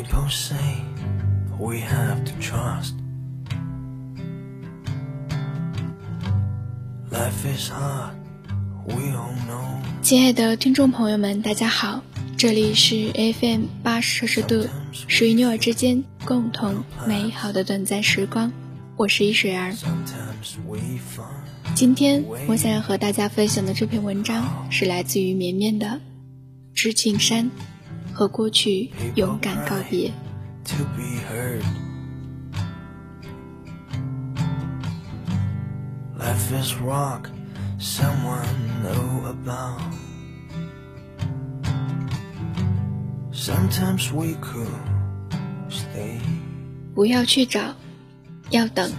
People say we have to trust. Life is hard, we all know. 亲爱的听众朋友们，大家好，这里是 FM 八十摄氏度，属于你我之间共同美好的短暂时光，我是一水儿。今天我想要和大家分享的这篇文章是来自于绵绵的《知青山》，和过去勇敢告别。to be heard. Life is rock, someone know about. Sometimes we could stay, 不要去找，要等。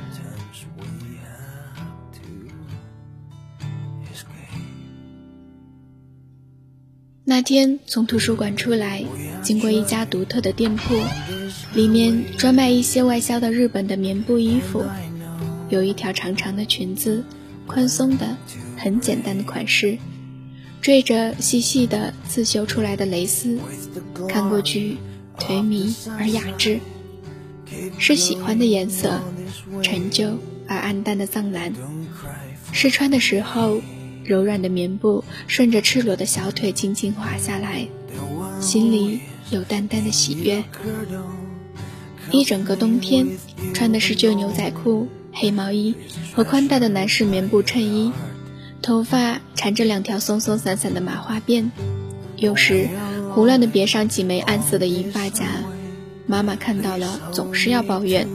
那天从图书馆出来，经过一家独特的店铺，里面专卖一些外销的日本的棉布衣服，有一条长长的裙子，宽松的、很简单的款式，缀着细细的刺绣出来的蕾丝，看过去颓靡而雅致，是喜欢的颜色，陈旧而暗淡的藏蓝。试穿的时候，柔软的棉布顺着赤裸的小腿轻轻滑下来，心里有淡淡的喜悦。一整个冬天，穿的是旧牛仔裤、黑毛衣和宽大的男士棉布衬衣，头发缠着两条松松散散的麻花辫，有时胡乱地别上几枚暗色的银发夹。妈妈看到了，总是要抱怨：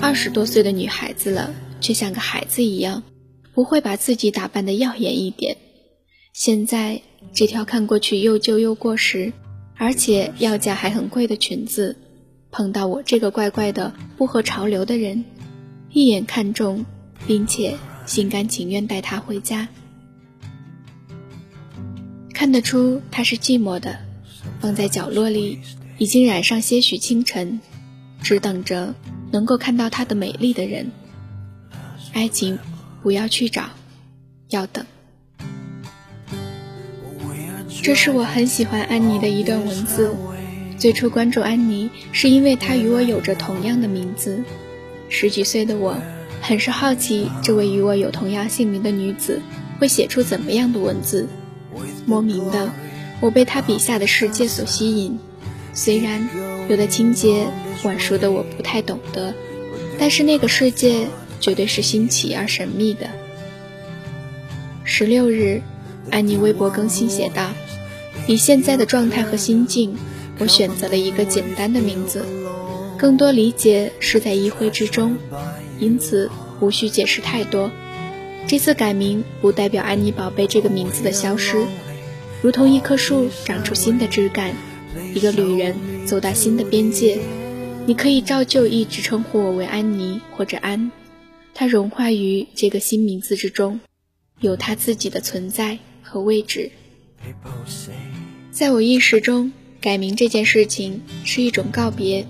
二十多岁的女孩子了，却像个孩子一样，不会把自己打扮的耀眼一点。现在这条看过去又旧又过时，而且要价还很贵的裙子，碰到我这个怪怪的不合潮流的人，一眼看中，并且心甘情愿带她回家。看得出她是寂寞的，放在角落里，已经染上些许清晨，只等着能够看到她的美丽的人。爱情，不要去找，要等。这是我很喜欢安妮的一段文字。最初关注安妮，是因为她与我有着同样的名字。十几岁的我，很是好奇这位与我有同样姓名的女子会写出怎么样的文字。莫名的，我被她笔下的世界所吸引。虽然有的情节晚熟的我不太懂得，但是那个世界绝对是新奇而神秘的。十六日，安妮微博更新写道：“以现在的状态和心境，我选择了一个简单的名字，更多理解是在意会之中，因此无需解释太多。这次改名不代表安妮宝贝这个名字的消失，如同一棵树长出新的枝干，一个旅人走到新的边界。你可以照旧一直称呼我为安妮或者安，它融化于这个新名字之中，有它自己的存在和位置。”在我意识中，改名这件事情是一种告别，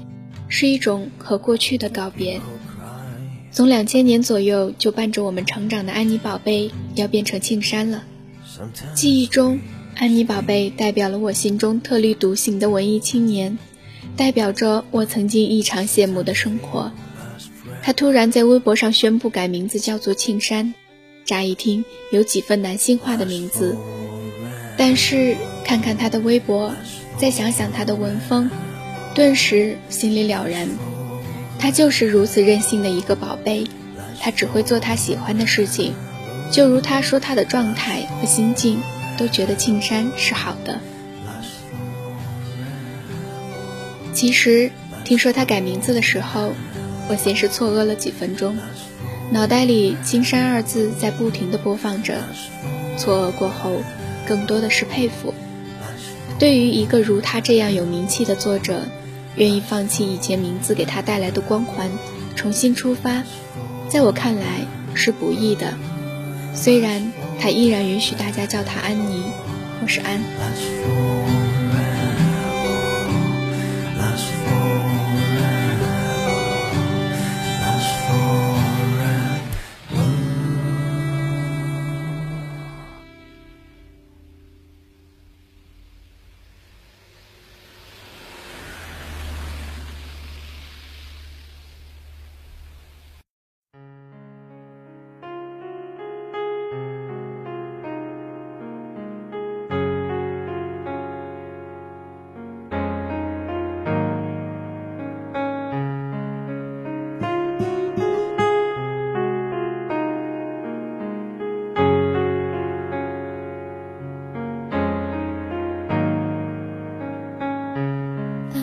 是一种和过去的告别。从两千年左右就伴着我们成长的安妮宝贝要变成庆山了。记忆中，安妮宝贝代表了我心中特立独行的文艺青年，代表着我曾经异常羡慕的生活。他突然在微博上宣布改名字叫做庆山，乍一听有几分男性化的名字，但是看看他的微博，再想想他的文风，顿时心里了然。他就是如此任性的一个宝贝，他只会做他喜欢的事情，就如他说他的状态和心境都觉得庆山是好的。其实听说他改名字的时候，我先是错愕了几分钟，脑袋里“青山”二字在不停地播放着。错愕过后，更多的是佩服。对于一个如他这样有名气的作者，愿意放弃以前名字给他带来的光环，重新出发，在我看来是不易的。虽然他依然允许大家叫他安妮，或是安。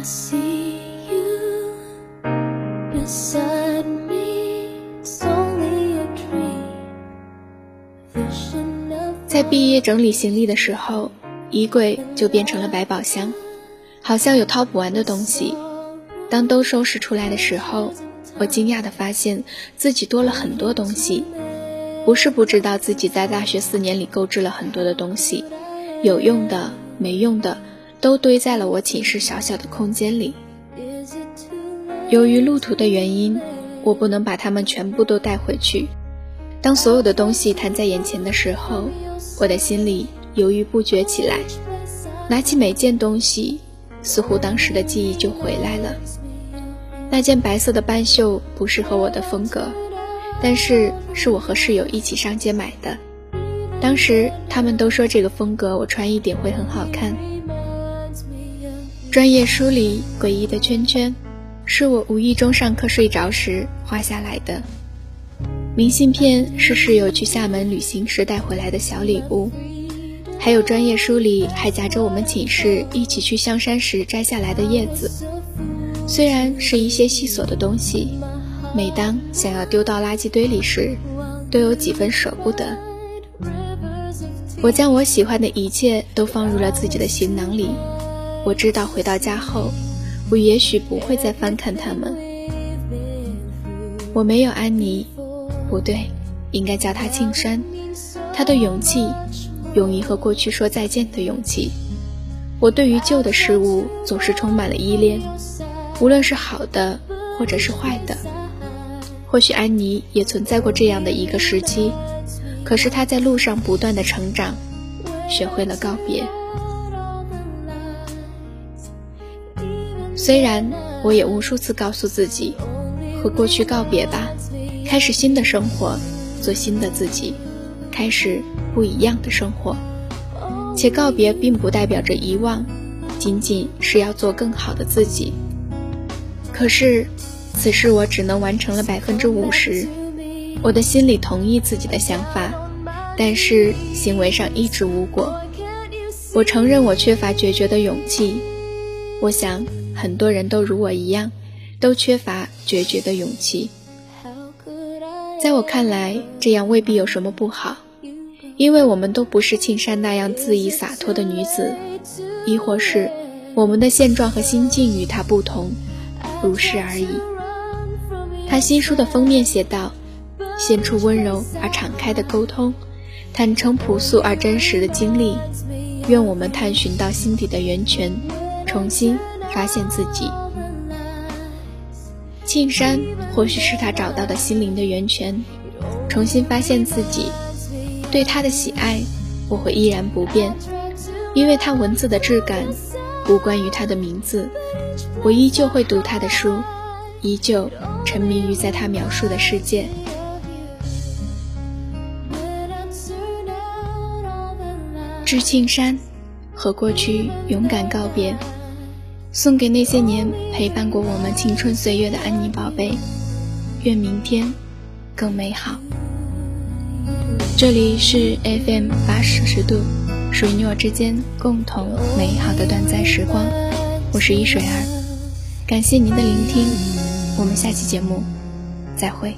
See you beside me，only a dream。在毕业整理行李的时候，衣柜就变成了百宝箱，好像有掏不完的东西。当都收拾出来的时候，我惊讶地发现自己多了很多东西，不是不知道自己在大学四年里购置了很多的东西，有用的、没用的。都堆在了我寝室小小的空间里。由于路途的原因，我不能把它们全部都带回去。当所有的东西摊在眼前的时候，我的心里犹豫不决起来。拿起每件东西，似乎当时的记忆就回来了。那件白色的半袖不适合我的风格，但是是我和室友一起上街买的。当时他们都说这个风格我穿一点会很好看。专业书里诡异的圈圈，是我无意中上课睡着时画下来的。明信片是室友去厦门旅行时带回来的小礼物，还有专业书里还夹着我们寝室一起去香山时摘下来的叶子。虽然是一些细琐的东西，每当想要丢到垃圾堆里时，都有几分舍不得。我将我喜欢的一切都放入了自己的行囊里。我知道回到家后，我也许不会再翻看他们。我没有安妮。不对，应该叫他庆山。他的勇气，勇于和过去说再见的勇气。我对于旧的事物总是充满了依恋，无论是好的或者是坏的。或许安妮也存在过这样的一个时期，可是她在路上不断的成长，学会了告别。虽然我也无数次告诉自己，和过去告别吧。开始新的生活，做新的自己，开始不一样的生活。且告别并不代表着遗忘，仅仅是要做更好的自己。可是，此事我只能完成了百分之五十。我的心里同意自己的想法，但是行为上一直无果。我承认我缺乏决绝的勇气。我想很多人都如我一样，都缺乏决绝的勇气。在我看来，这样未必有什么不好，因为我们都不是庆山那样恣意洒脱的女子，亦或是我们的现状和心境与她不同，如是而已。他新书的封面写道：“献出温柔而敞开的沟通，坦诚朴素而真实的经历，愿我们探寻到心底的源泉，重新发现自己。”庆山或许是他找到的心灵的源泉，重新发现自己。对他的喜爱，我会依然不变，因为他文字的质感无关于他的名字。我依旧会读他的书，依旧沉迷于在他描述的世界。致庆山，和过去勇敢告别。送给那些年陪伴过我们青春岁月的安妮宝贝，愿明天更美好。这里是 FM 八摄氏度，属于你我之间共同美好的短暂时光。我是一水儿，感谢您的聆听，我们下期节目再会。